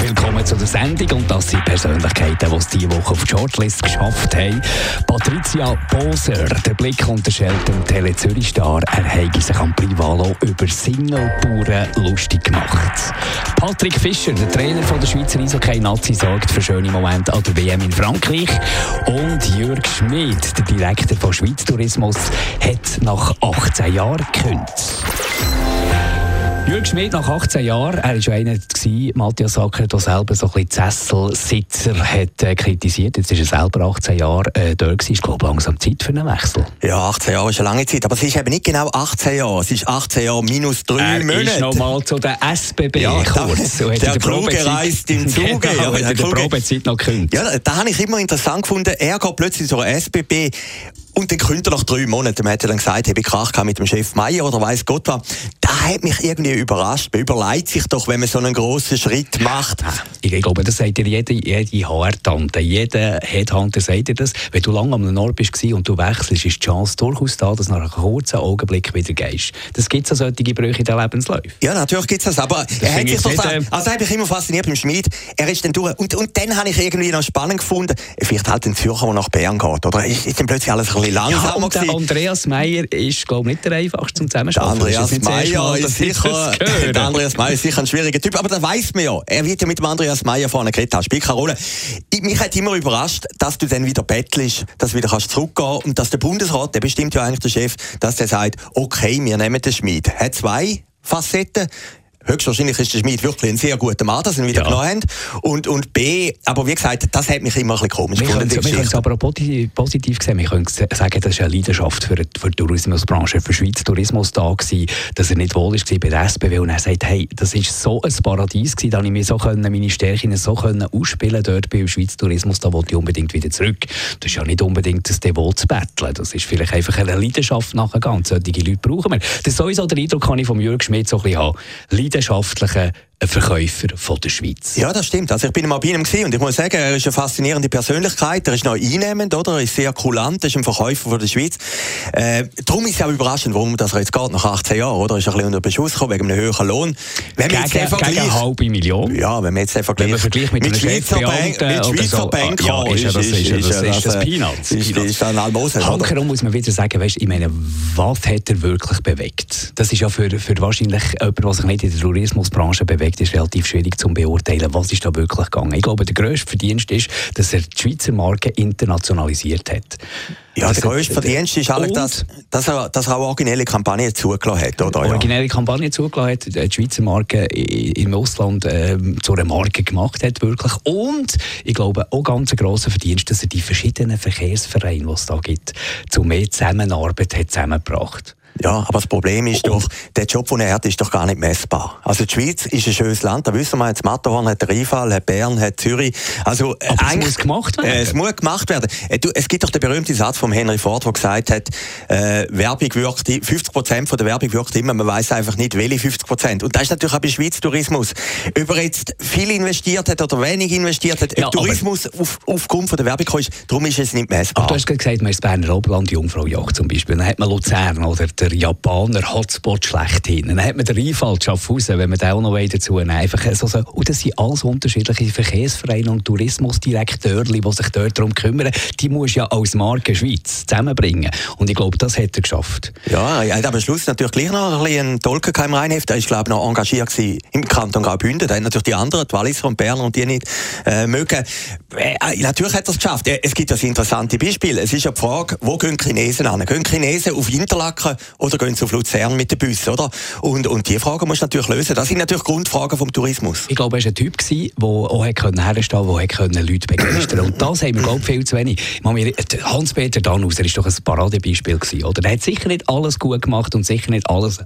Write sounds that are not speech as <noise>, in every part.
Willkommen zu der Sendung und das sind Persönlichkeiten, die es diese Woche auf die Shortlist geschafft haben. Patricia Boser, der Blick unterstellt dem Tele Zürich-Star, er habe sich am Privalo über Singlebauern lustig gemacht. Patrick Fischer, der Trainer von der Schweizer Eishockey-Nazi, sorgt für schöne Momente an der WM in Frankreich. Und Jürg Schmid, der Direktor von Schweiz Tourismus, hat nach 18 Jahren gekündigt. Jürg Schmidt nach 18 Jahren, er war einer, gewesen, Matthias Sacker, der selber so ein bisschen Sesselsitzer hat äh, kritisiert. Jetzt ist er selber 18 Jahre äh, dort gewesen. Ich glaube, langsam Zeit für einen Wechsel. Ja, 18 Jahre ist eine lange Zeit, aber es ist eben nicht genau 18 Jahre. Es ist 18 Jahre minus 3 er Monate. ist noch mal zu der SBB Ja, kurz. der- der Kluge reist im <laughs> Zuge. Genau, Ja, hat Kluge- Probezeit noch gekündigt. Ja, da habe ich immer interessant gefunden. Er geht plötzlich zur SBB und dann kündigt er nach drei Monaten. Man hat ja dann gesagt, habe ich Krach mit dem Chef Meier oder weiß Gott was. Hat mich irgendwie überrascht. Man überlegt sich doch, wenn man so einen grossen Schritt macht. Ich glaube, das sagt dir jede, jede HR-Tante, jeder Headhunter sagt dir das. Wenn du lange am Ort bist und du wechselst, ist die Chance durchaus da, dass du nach einem kurzen Augenblick wieder gehst. Das gibt es solche Brüche in den Lebensläufen. Ja, natürlich gibt's das, aber er hat sich nicht, sa- äh, also habe ich immer fasziniert beim Schmied. Er ist dann durch und, und dann habe ich irgendwie noch spannend gefunden, vielleicht halt ein Zürcher, der nach Bern geht, oder? Ist, ist dann plötzlich alles ein bisschen Ja, langsamer und der? Andreas Meyer ist, glaube ich, nicht der einfachste zum Der Zusammenarbeiten. Andreas Meyer ist sicher. der Andreas Meyer ist sicher ein schwieriger Typ, aber das weiß man ja. Er wird ja mit dem Andreas Meyer vorne geredet haben, spielt keine Rolle. Ich, mich hat immer überrascht, dass du dann wieder bettelst, dass du wieder kannst zurückgehen und dass der Bundesrat, der bestimmt ja eigentlich der Chef, dass der sagt, okay, wir nehmen den Schmied. Hat zwei Facetten. Höchstwahrscheinlich ist der Schmied wirklich ein sehr guter Mann, dass sie ihn wieder Ja. genommen haben. Und, und B, aber wie gesagt, das hat mich immer ein bisschen komisch Wir gefunden, können die es aber auch posi- positiv sehen. Wir können sagen, das ist eine Leidenschaft für, die- für die Tourismusbranche, für Schweiz Tourismus da gewesen, dass er nicht wohl war bei der SBW und er sagt, hey, das ist so ein Paradies gewesen, da ich mir so können, meine Stärken so können ausspielen dort beim Schweiz Tourismus, da wollte ich unbedingt wieder zurück. Das ist ja nicht unbedingt das Devot zu betteln. Das ist vielleicht einfach eine Leidenschaft nachgegangen. Und Solche Leute brauchen wir. Das ist sowieso der Eindruck, kann ich von Jürg Schmidt so ein bisschen haben wissenschaftlichen Leidenschaftlicher Verkäufer von der Schweiz. Ja, das stimmt. Also ich bin mal bei ihm und ich muss sagen, er ist eine faszinierende Persönlichkeit. Er ist noch einnehmend, oder? Er ist sehr kulant, er ist ein Verkäufer von der Schweiz. Äh, darum ist es auch überraschend, warum das jetzt geht, nach 18 Jahren, oder? Er ist ein bisschen unter Beschuss gekommen, wegen einem höheren Lohn. Wenn Gegen, jetzt den gegen Vergleich... eine halbe Million. Ja, wenn man jetzt den Vergleich, vergleicht mit einem Schweizer, Bank, mit Schweizer so, Banker, ja, ist ja das- ist ja das- ist das äh, Peanuts. Ist, Peanuts. ist ein Almosen? Hankerum muss man wieder sagen, weißt, ich meine, was hat er wirklich bewegt? Das ist ja für, für wahrscheinlich jemanden, der sich nicht in der Tourismusbranche bewegt, ist relativ schwierig zu beurteilen, was ist da wirklich gegangen. Ich glaube, der grösste Verdienst ist, dass er die Schweizer Marke internationalisiert hat. Ja, Dass der er- grösste Verdienst ist eigentlich, dass, dass, er, dass er auch originelle Kampagnen zugelassen hat, oder? Originelle Kampagne zugelassen hat, die Schweizer Marke im Ausland ähm, zu einer Marke gemacht hat, wirklich. Und ich glaube, auch ganz ein grosser Verdienst, dass er die verschiedenen Verkehrsvereine, die es da gibt, zu mehr Zusammenarbeit hat zusammengebracht. Ja, aber das Problem ist doch, der Job, den er hat, ist doch gar nicht messbar. Also die Schweiz ist ein schönes Land, da wissen wir jetzt, Matterhorn hat Rheinfall, hat Bern, hat Zürich. Also, äh, Aber es muss gemacht werden. Äh, es muss gemacht werden. Äh, du, es gibt doch den berühmten Satz von Henry Ford, der gesagt hat, äh, Werbung wirkt, i- 50% von der Werbung wirkt immer, man weiß einfach nicht, welche 50%. Und das ist natürlich auch bei Schweiz Tourismus. Ob er jetzt viel investiert hat oder wenig investiert hat, Ja, Tourismus auf, aufgrund von der Werbung kommt, darum ist es nicht messbar. Aber du hast gerade gesagt, man ist Berner Oberland Jungfraujoch zum Beispiel. Dann hat man Luzern oder der Japaner Hotspot schlechthin. Dann hat man den Rheinfall Schaffhausen, wenn man den auch noch dazu nehmen Einfach so, so. Und das sind alles unterschiedliche Verkehrsvereine und Tourismusdirekteure, die sich dort darum kümmern. Die muss ja als Marke Schweiz zusammenbringen. Und ich glaube, das hat er geschafft. Ja, er hat am Schluss natürlich gleich noch ein bisschen Tolkenkeim reinheft. Er ist, glaube ich, noch engagiert im Kanton Graubünden. Da haben natürlich die anderen, die Walliser und Berner und die nicht äh, mögen. Äh, natürlich hat er es geschafft. Es gibt das interessante Beispiel. Es ist ja die Frage, wo gehen Chinesen an? Gehen Chinesen auf Interlaken oder gehen sie auf Luzern mit den Bus, oder? Und, und die Frage muss natürlich lösen. Das sind natürlich Grundfragen vom Tourismus. Ich glaube, er war ein Typ, der auch herstellen konnte, der Leute begeistern Und das haben wir, glaube ich, viel zu wenig. Mir- Hans-Peter Danhauser war doch ein Paradebeispiel. Oder? Er hat sicher nicht alles gut gemacht und sicher nicht alles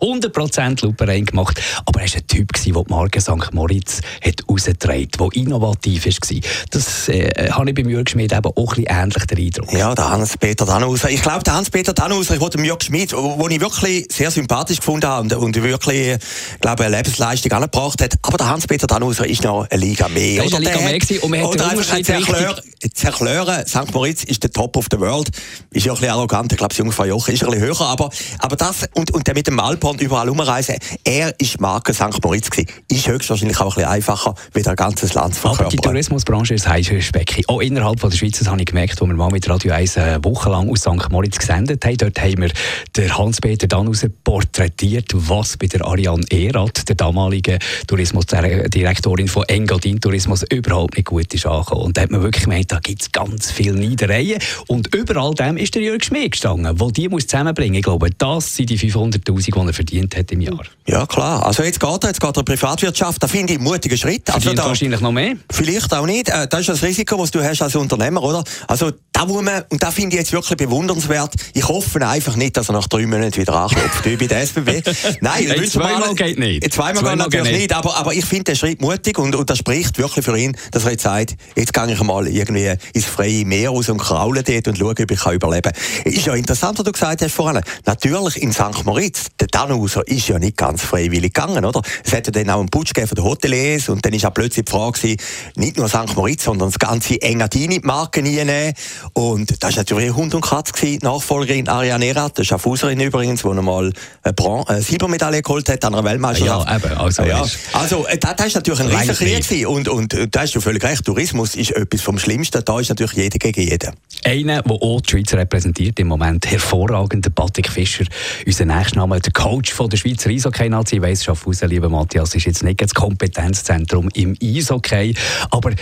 100% Lupe gemacht. Aber er war ein Typ, der die Marke St. Moritz hat rausgetragen der innovativ war. Das äh, habe ich bei Jürg Schmidt eben auch ein ähnlich den Eindruck. Ja, der Hans-Peter Dannhauser. Ich glaube, der Hans-Peter Dannhauser, ich wollte Jürg Schmidt, wo ich wirklich sehr sympathisch gefunden habe und, und wirklich, glaube eine Lebensleistung angebracht hat. Aber der Hans-Peter Dannhauser ist noch eine Liga mehr. Das oder eine Liga mehr gewesen, und man oder einfach zu erklären, zu erklären, St. Moritz ist der Top of the World. Ist ja ein bisschen arrogant. Ich glaube, das Junge von Jochen ist ein bisschen höher. Aber, aber das, und, und der mit dem Alphorn überall rumreisen, er ist Marke St. Moritz gewesen. Ist höchstwahrscheinlich auch ein bisschen einfacher, wie der ganze Land zu verkörpern. Aber die Tourismusbranche ist heißes Speck. Auch innerhalb von der Schweiz, das habe ich gemerkt, wo wir mal mit Radio 1 eine Woche lang aus St. Moritz gesendet haben. Dort haben wir den Hans-Peter Dannhauser porträtiert, was bei der Ariane Erath, der damaligen Tourismusdirektorin von Engadin Tourismus, überhaupt nicht gut ist angekommen. Und da hat man wirklich gemeint, da gibt es ganz viele Niedereien. Und überall dem ist der Jörg Schmidt gestanden, der die muss zusammenbringen muss. Ich glaube, das sind die 500'000, die er verdient hat im Jahr. Ja, klar. Also jetzt geht er, jetzt geht er Privatwirtschaft. Da finde ich einen mutigen Schritt. Also da, wahrscheinlich noch mehr. Vielleicht auch nicht. Äh, das ist das Risiko, das du hast als Unternehmer, oder? Also da muss man, und da finde ich jetzt wirklich bewundernswert. Ich hoffe einfach nicht, dass er nach drei Monaten wieder anklopft, wie bei der SBB. <laughs> Nein, hey, zweimal mal, geht nicht. Zweimal, zweimal geht natürlich nicht, aber, aber ich finde den Schritt mutig und, und das spricht wirklich für ihn, dass er jetzt sagt, jetzt gehe ich mal irgendwie ins freie Meer raus und kraule dort und schaue, ob ich kann überleben kann. Ist ja interessant, was du gesagt hast vorhin. Natürlich in St. Moritz, der Tannhauser ist ja nicht ganz freiwillig gegangen, oder? Es hat ja dann auch einen Putsch gegeben von den Hoteliers und dann ist auch plötzlich die Frage gewesen, nicht nur St. Moritz, sondern das ganze Engadini-Marken reinnehmen. Und das war natürlich Hund und Katz gewesen. Nachfolgerin Ariane Erat, eine Schaffhauserin übrigens, die einmal eine, Bron eine Silbermedaille geholt hat an einer Weltmeisterschaft. Ja, eben. Also, ja. also äh, das, das ist natürlich ein riesiger Krieg und, und da hast du völlig recht. Tourismus ist etwas vom Schlimmsten. Da ist natürlich jeder gegen jeden. Einer, der auch die Schweiz repräsentiert im Moment, hervorragender Patrick Fischer, unser nächster Name, der Coach von der Schweizer Eishockey-Nazi. Ich weiss, Schaffhausen, lieber Matthias, ist jetzt nicht das Kompetenzzentrum im Eishockey, aber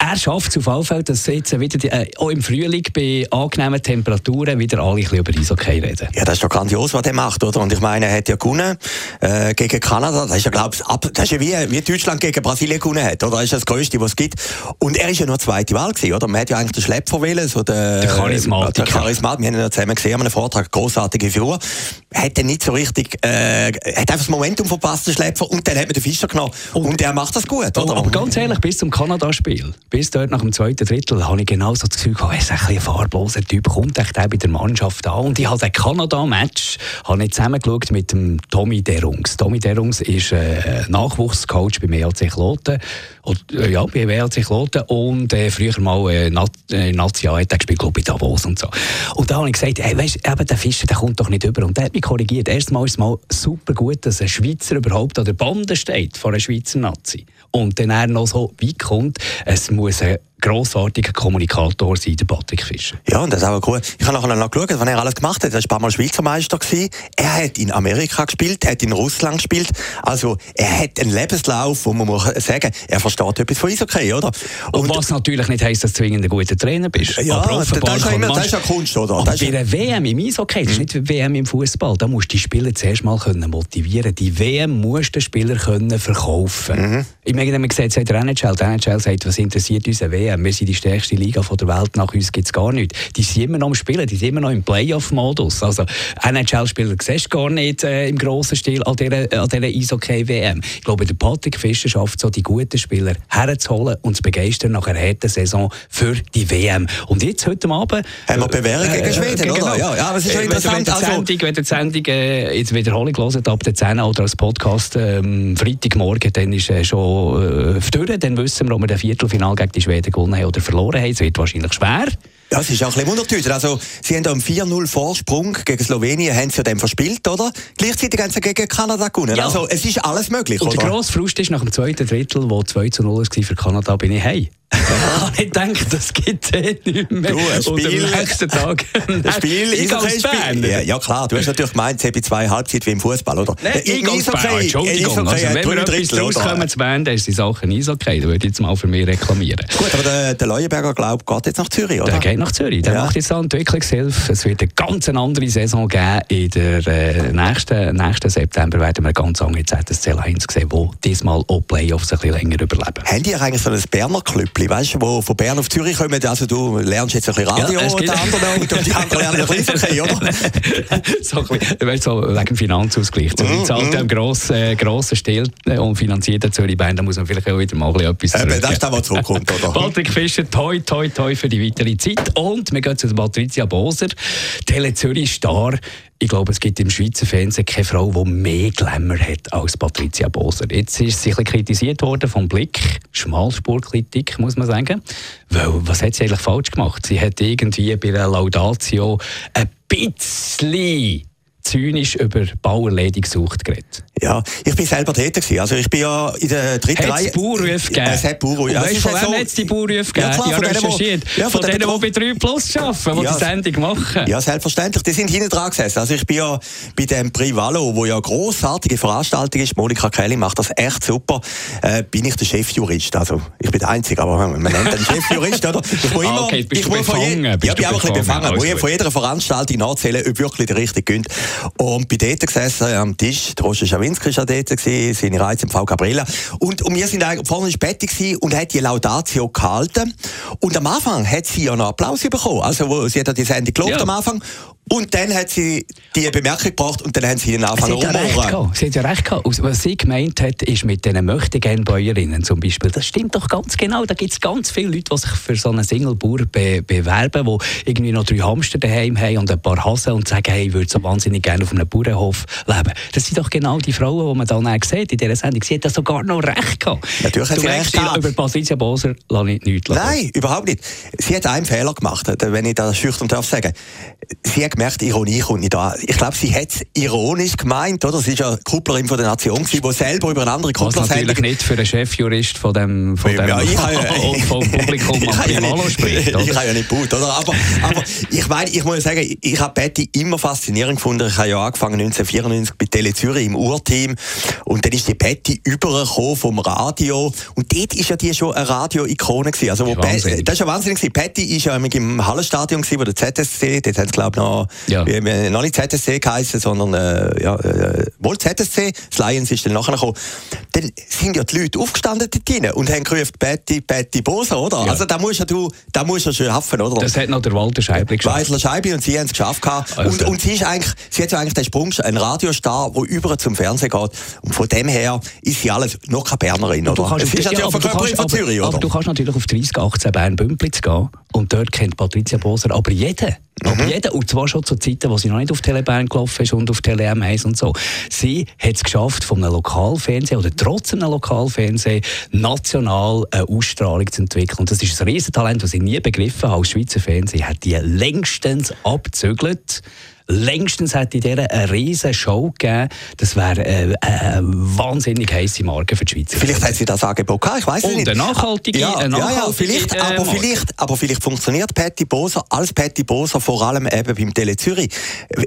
er schafft es auf alle Fälle, dass jetzt wieder die, äh, auch im Frühling bei angenehmen Temperaturen wieder alle ein bisschen über Eishockey reden. Ja, das ist doch grandios, was er macht, oder? Und ich meine, er hat ja gewonnen äh, gegen Kanada. Das ist ja, glaube ich, das ist ja wie, wie Deutschland gegen Brasilien gewonnen hat, oder? Das ist das Größte, was es gibt. Und er ist ja nur zweite Wahl gewesen, oder? Man hat ja eigentlich den Schlepper wählen, so der, der Charismatiker. Der Charismat. Wir haben ihn ja zusammen gesehen an einem Vortrag, großartige Figur. Hat dann nicht so richtig, äh, hat einfach das Momentum verpasst, den Schlepper, und dann hat man den Fischer genommen. Und, und er macht das gut, oder? Aber ganz ehrlich, bis zum Kanada-Spiel bis dort nach dem zweiten Drittel habe ich genau so das Gefühl gehabt, er ist ein, ein farbloser Typ, kommt echt auch bei der Mannschaft an. Und ich habe den Kanada-Match zusammengeschaut mit dem Tommy Derungs. Tommy Derungs ist äh, Nachwuchscoach beim EAC Kloten. Und, äh, ja, bei EAC Kloten. Und äh, früher mal äh, Nat äh, Nazia hat gespielt, glaube ich, bei Davos und so. Und da habe ich gesagt, hey, weißt, eben, der Fischer der kommt doch nicht über. Und der hat mich korrigiert. Erstmal ist es mal super gut, dass ein Schweizer überhaupt an der Bande steht von einer Schweizer Nazi. Und dann er noch so weit kommt, es muss ein grossartiger Kommunikator sein, der Patrick Fischer. Ja, und das ist auch cool. Ich habe nachher noch geschaut, was er alles gemacht hat. Er war ein paar Mal Schweizer Meister. Gewesen. Er hat in Amerika gespielt, er hat in Russland gespielt. Also, er hat einen Lebenslauf, wo man muss sagen, er versteht etwas von Eishockey, oder? Und, und was natürlich nicht heisst, dass du zwingend ein guter Trainer bist. Ja, Aber das, ist ja immer, das ist ja Kunst, oder? Aber bei einer WM im Eishockey, das ist nicht wie WM im Fußball, da musst du die Spieler zuerst mal können motivieren Die WM musst du den Spieler können verkaufen. Mhm. Ich meine, man gesagt hat, der NHL, der NHL sagt, was interessiert uns eine WM? Wir sind die stärkste Liga der Welt, nach uns gibt es gar nichts. Die sind immer noch am Spielen, die sind immer noch im Playoff-Modus. Also NHL-Spieler siehst du gar nicht äh, im grossen Stil an dieser, an dieser Eishockey-WM. Ich glaube, der Patrick Fischer schafft so, die guten Spieler herzuholen und zu begeistern nach einer harten Saison für die WM. Und jetzt, heute Abend... Haben wir Bewährung gegen äh, Schweden, äh, oder? Genau. Ja, ja, aber es ist schon interessant. Wenn, also, Sendung, wenn die Sendung äh, jetzt Wiederholung hört, ab der 10 oder als Podcast ähm, Freitagmorgen, dann ist äh, schon äh, durch, dann wissen wir, ob wir das Viertelfinal gegen die Schweden gewonnen haben oder verloren haben. Es wird wahrscheinlich schwer. Ja, es ist auch ein bisschen wundertüter. Also, sie haben einen 4-0 Vorsprung gegen Slowenien, haben sie dann verspielt, oder? Gleichzeitig haben sie gegen Kanada gewonnen. Ja. Also, es ist alles möglich, Und oder? der grosse Frust ist nach dem zweiten Drittel, wo 2 0 war für Kanada, bin ich ich denke, das gibt es eh nicht mehr. Du, ein Spiel, und am nächsten Tag. <laughs> Ein Spiel ist ein Spiel. Ja, ja, klar, du hast natürlich gemeint, es hätte zwei Halbzeit wie im Fußball, oder? Nein, ich gehe okay, Entschuldigung. Also, wenn wir etwas rauskommen zu Bern, dann ist die Sache in Eishockey. Da würde ich jetzt mal für mich reklamieren. Gut, aber der, der Leuenberger, glaube geht jetzt nach Zürich, oder? Der geht nach Zürich. Der ja. macht jetzt eine Entwicklungshilfe. Es wird eine ganz andere Saison geben. In der äh, nächsten, nächsten September werden wir ganz andere ZSC 1 sehen, wo diesmal auch Playoffs ein bisschen länger überleben. Haben die eigentlich so ein Berner Club Grüppli, weißt du, wo von Bern auf Zürich kommen. Also du lernst jetzt ein bisschen Radio ja, und die anderen und die anderen lernen ein bisschen Eishockey, oder? <laughs> so ein bisschen, weißt, so wegen Finanzausgleich. So, mm, zahlt mm. einen grossen, äh, grossen Stil und finanziert den Zürich Bern, da muss man vielleicht auch wieder mal etwas zurück. Eben, das ist das, was zurückkommt, oder? <laughs> Patrick Fischer, toi, toi, toi für die weitere Zeit. Und wir gehen zu Patricia Boser, Tele Zürich Star. Ich glaube, es gibt im Schweizer Fernsehen keine Frau, die mehr Glamour hat als Patricia Boser. Jetzt ist sie ein kritisiert worden vom Blick. Schmalspurkritik, muss man sagen. Weil, was hat sie eigentlich falsch gemacht? Sie hat irgendwie bei der Laudatio ein bisschen zynisch über Bauerledig gesucht geredet. Ja, ich bin selber tätig gewesen. Also ich bin ja in der dritten Reihe. Es Bauernrufe gegeben? Es hat Bauernrufe. Ja, weißt, von wem so, hat die Bauernrufe gegeben? Ja, klar, von recherchiert. Ja, von, von denen, die bei 3 Plus arbeiten, die ja, die Sendung machen. Ja, selbstverständlich. Die sind hinten dran gesessen. Also ich bin ja bei dem Privalo, wo ja eine grossartige Veranstaltung ist, Monika Kelly macht das echt super, äh, bin ich der Chefjurist. Also ich bin der Einzige, aber man nennt den Chefjurist, oder? Ich muss ah, immer, okay, bist ich muss von je, ja, ich bin auch ein bisschen befangen. Ich muss von jeder Veranstaltung nachzählen, ob wirklich der richtige gönnt. Und bin dort gesessen am Tisch, der Roger Schawinski war dort, gewesen, seine Reize im V. Gabriela. Und, und wir sind eigentlich vorne ins Bett und hat die Laudatio gehalten. Und am Anfang hat sie ja noch Applaus bekommen. Also, sie hat die Sendung gelobt ja. am Anfang. Und dann hat sie die Bemerkung gebracht und dann haben sie ihn angefangen ja Sie hat ja recht gehabt. Was sie gemeint hat, ist mit diesen Möchtegern-Bäuerinnen zum Beispiel, das stimmt doch ganz genau. Da gibt es ganz viele Leute, die sich für so einen Single-Bauer be bewerben, die irgendwie noch drei Hamster daheim haben und ein paar Hasen und sagen, hey, ich würde so wahnsinnig gerne auf einem Bauernhof leben. Das sind doch genau die Frauen, die man dann sieht in dieser Sendung. Sie hat das sogar noch recht gehabt. Natürlich hat sie recht gehabt. Über Patricia Boser lasse ich nichts Nein, überhaupt nicht. Sie hat einen Fehler gemacht, wenn ich das schüchtern darf sagen. Sie hat gemerkt, Ironie kommt nicht an. Ich glaube, sie hat es ironisch gemeint, oder? Sie war ja Kupplerin von der Nation, die selber über eine andere Kuppler Was natürlich nicht für einen Chefjurist von dem, von dem ja, <laughs> <laughs> ich und vom Publikum am Primalo spricht? Ich habe ja nicht gut, oder? Aber, aber ich meine, ich muss sagen, ich habe Betty immer faszinierend gefunden. Ich habe ja angefangen 1994 bei Tele Zürich im Urteam und dann ist die Betty übergekommen vom Radio und dort ist ja die schon eine Radio-Ikone gewesen. Also, wo das ist ja wahnsinnig Betty ist ja im Hallenstadion gewesen, wo der ZSC, dort haben sie glaube ich noch ja. wir, wir noch nicht ZSC geheißen, sondern äh, ja, äh, wohl ZSC, das Lions ist dann nachher gekommen. Dann sind ja die Leute aufgestanden dort und haben gerufen, Betty, Betty Bosa, oder? Ja. Also da musst ja du, da musst du schon schaffen, oder? Das hat noch der Walter Scheibli geschafft. Walter Scheibli und sie haben es geschafft Also. Und, und sie ist eigentlich, sie hat ja eigentlich den Sprung, ein Radiostar, der über zum Fernsehen geht. Und von dem her ist sie alles noch keine Bernerin, oder? Du es ist ja, Verkörperin von Zürich, oder? Aber du kannst natürlich auf 3018 Bern-Bümplitz gehen und dort kennt Patricia Boser aber jeden. Aber mhm. jeder, und zwar schon zu Zeiten, wo sie noch nicht auf Telebern gelaufen ist und auf Tele M1 und so. Sie hat es geschafft, von einem Lokalfernsehen oder trotz einem Lokalfernsehen national eine Ausstrahlung zu entwickeln. Und das ist ein Riesentalent, das ich nie begriffen habe. Als Schweizer Fernsehen hat die längstens abzügelt längstens hätte in dieser eine riesige Show gegeben. Das wäre äh, eine wahnsinnig heiße Marke für die Schweiz. Vielleicht hat sie das Angebot gehabt, ich weiß nicht. Und eine nachhaltige, ja, eine nachhaltige ja, ja, vielleicht, äh, aber, vielleicht, aber vielleicht funktioniert Patty Boser als Patty Boser vor allem eben beim Tele Zürich.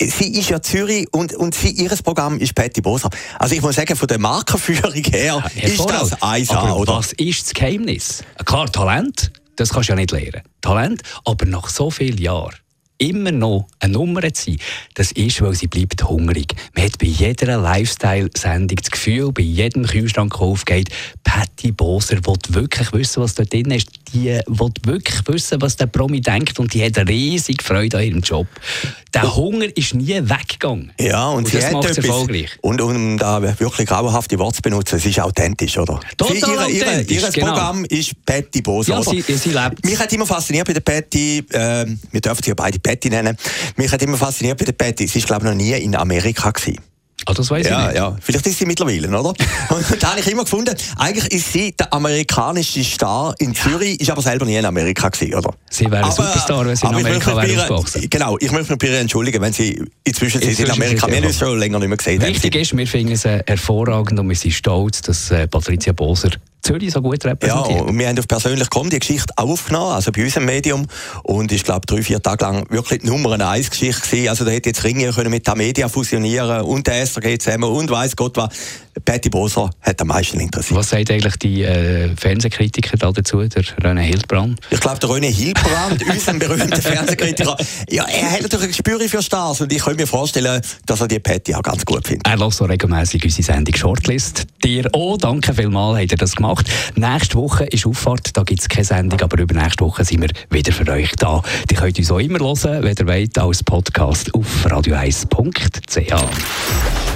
Sie ist ja Zürich und, und sie, ihr Programm ist Patty Boser. Also ich muss sagen, von der Markenführung her ja, ist das 1A, oder? was ist das Geheimnis? Klar, Talent, das kannst du ja nicht lernen. Talent, aber nach so vielen Jahren immer noch eine Nummer zu sein, das ist, weil sie bleibt hungrig. Man hat bei jeder Lifestyle-Sendung das Gefühl, bei jedem Kühlschrank, der aufgeht, Patty Boser will wirklich wissen, was dort drin ist. Die will wirklich wissen, was der Promi denkt und die hat riesig Freude an ihrem Job. Der Hunger ist nie weggegangen. Ja, und, und sie das macht es erfolgreich. Und um da wirklich grauenhafte Worte zu benutzen, es ist authentisch, oder? Total sie, ihre, authentisch, Ihr genau. Programm ist Patty Boser, ja, sie, sie, lebt. Mich hat immer fasziniert bei der Patty, äh, wir dürfen sie ja beide Patty nennen, mich hat immer fasziniert bei der Patty, sie ist glaube ich noch nie in Amerika gewesen. Ah, das weiß ja, ich nicht. Ja, vielleicht ist sie mittlerweile, oder? Und <laughs> da habe ich immer gefunden, eigentlich ist sie der amerikanische Star in Zürich, ist aber selber nie in Amerika gewesen, oder? Sie wäre ein Superstar, wenn sie in Amerika wäre aufgewachsen. Genau, ich möchte mich bei ihr entschuldigen, wenn sie inzwischen, inzwischen in Amerika, wir haben uns schon länger nicht mehr gesehen. Wichtig ist, wir finden es hervorragend und wir sind stolz, dass äh, Patricia Boser Zürich so gut repräsentiert. Ja, und wir haben auf persönlich kommen die Geschichte aufgenommen, also bei uns im Medium. Und ich glaube, drei, vier Tage lang wirklich die Nummer eins Geschichte gewesen. Also da hätte jetzt Ringe können mit der Media fusionieren und der SRG zusammen und weiß Gott was. Patty Boser hat am meisten interessiert. Was sagt eigentlich die äh, Fernsehkritiker da dazu, der René Hildbrand? Ich glaube, der René Hildbrand, <laughs> unser berühmter Fernsehkritiker, ja, er hat natürlich ein Gespür für Stars und ich kann mir vorstellen, dass er die Patty auch ganz gut findet. Er lässt so regelmäßig unsere Sendung Shortlist. Dir auch, danke vielmals, habt ihr das gemacht. Nächste Woche ist Auffahrt, da gibt es keine Sendung, aber über nächste Woche sind wir wieder für euch da. Die könnt uns auch immer hören, wenn ihr wollt, als Podcast auf radio1.ch.